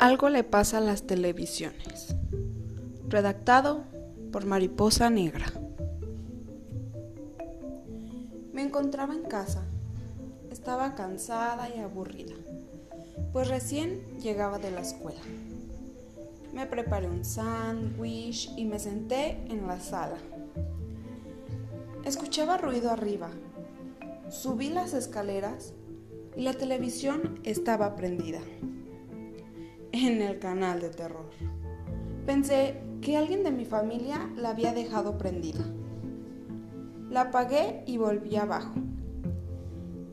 Algo le pasa a las televisiones. Redactado por Mariposa Negra. Me encontraba en casa. Estaba cansada y aburrida, pues recién llegaba de la escuela. Me preparé un sándwich y me senté en la sala. Escuchaba ruido arriba. Subí las escaleras y la televisión estaba prendida en el canal de terror. Pensé que alguien de mi familia la había dejado prendida. La apagué y volví abajo.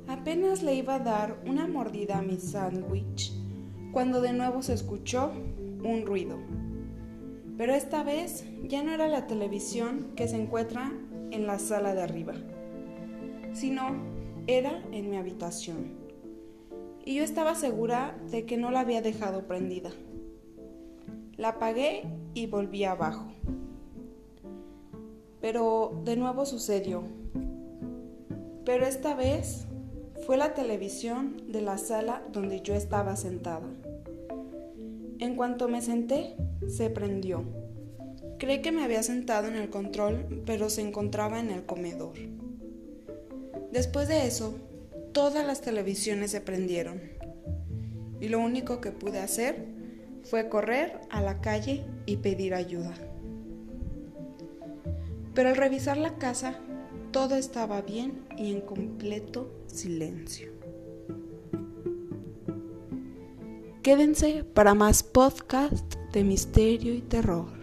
Apenas le iba a dar una mordida a mi sándwich cuando de nuevo se escuchó un ruido. Pero esta vez ya no era la televisión que se encuentra en la sala de arriba, sino era en mi habitación y yo estaba segura de que no la había dejado prendida. La apagué y volví abajo. Pero de nuevo sucedió. Pero esta vez fue la televisión de la sala donde yo estaba sentada. En cuanto me senté, se prendió. Creí que me había sentado en el control, pero se encontraba en el comedor. Después de eso, todas las televisiones se prendieron. Y lo único que pude hacer fue correr a la calle y pedir ayuda. Pero al revisar la casa, todo estaba bien y en completo silencio. Quédense para más podcast de misterio y terror.